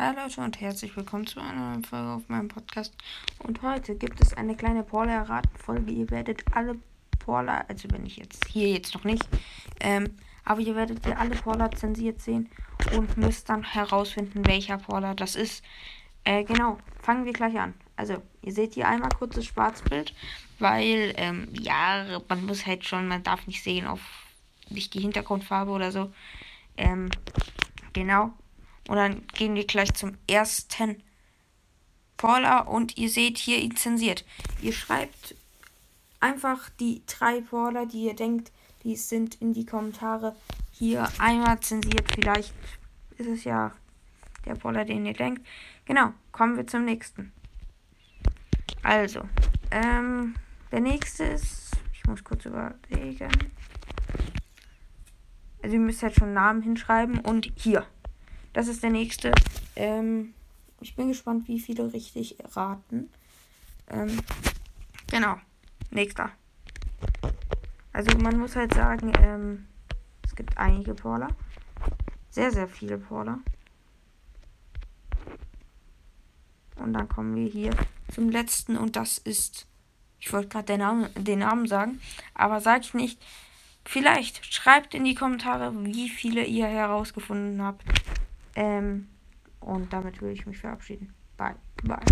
Leute und herzlich willkommen zu einer neuen Folge auf meinem Podcast. Und heute gibt es eine kleine Paula-Erraten-Folge. Ihr werdet alle Paula, also wenn ich jetzt hier jetzt noch nicht, ähm, aber ihr werdet ihr alle Paula zensiert sehen und müsst dann herausfinden, welcher Paula das ist. Äh, genau, fangen wir gleich an. Also, ihr seht hier einmal kurzes Schwarzbild, weil, ähm, ja, man muss halt schon, man darf nicht sehen auf nicht die Hintergrundfarbe oder so. Ähm, genau. Und dann gehen wir gleich zum ersten Paula und ihr seht hier ihn zensiert. Ihr schreibt einfach die drei Paula, die ihr denkt, die sind in die Kommentare hier einmal zensiert. Vielleicht ist es ja der Paula, den ihr denkt. Genau, kommen wir zum nächsten. Also, ähm, der nächste ist, ich muss kurz überlegen. Also ihr müsst halt schon Namen hinschreiben und hier. Das ist der nächste. Ähm, ich bin gespannt, wie viele richtig raten. Ähm, genau. Nächster. Also man muss halt sagen, ähm, es gibt einige Paula. Sehr, sehr viele Paula. Und dann kommen wir hier zum letzten und das ist, ich wollte gerade den Namen, den Namen sagen, aber sage ich nicht. Vielleicht schreibt in die Kommentare, wie viele ihr herausgefunden habt. Ähm, und damit würde ich mich verabschieden. Bye. Bye.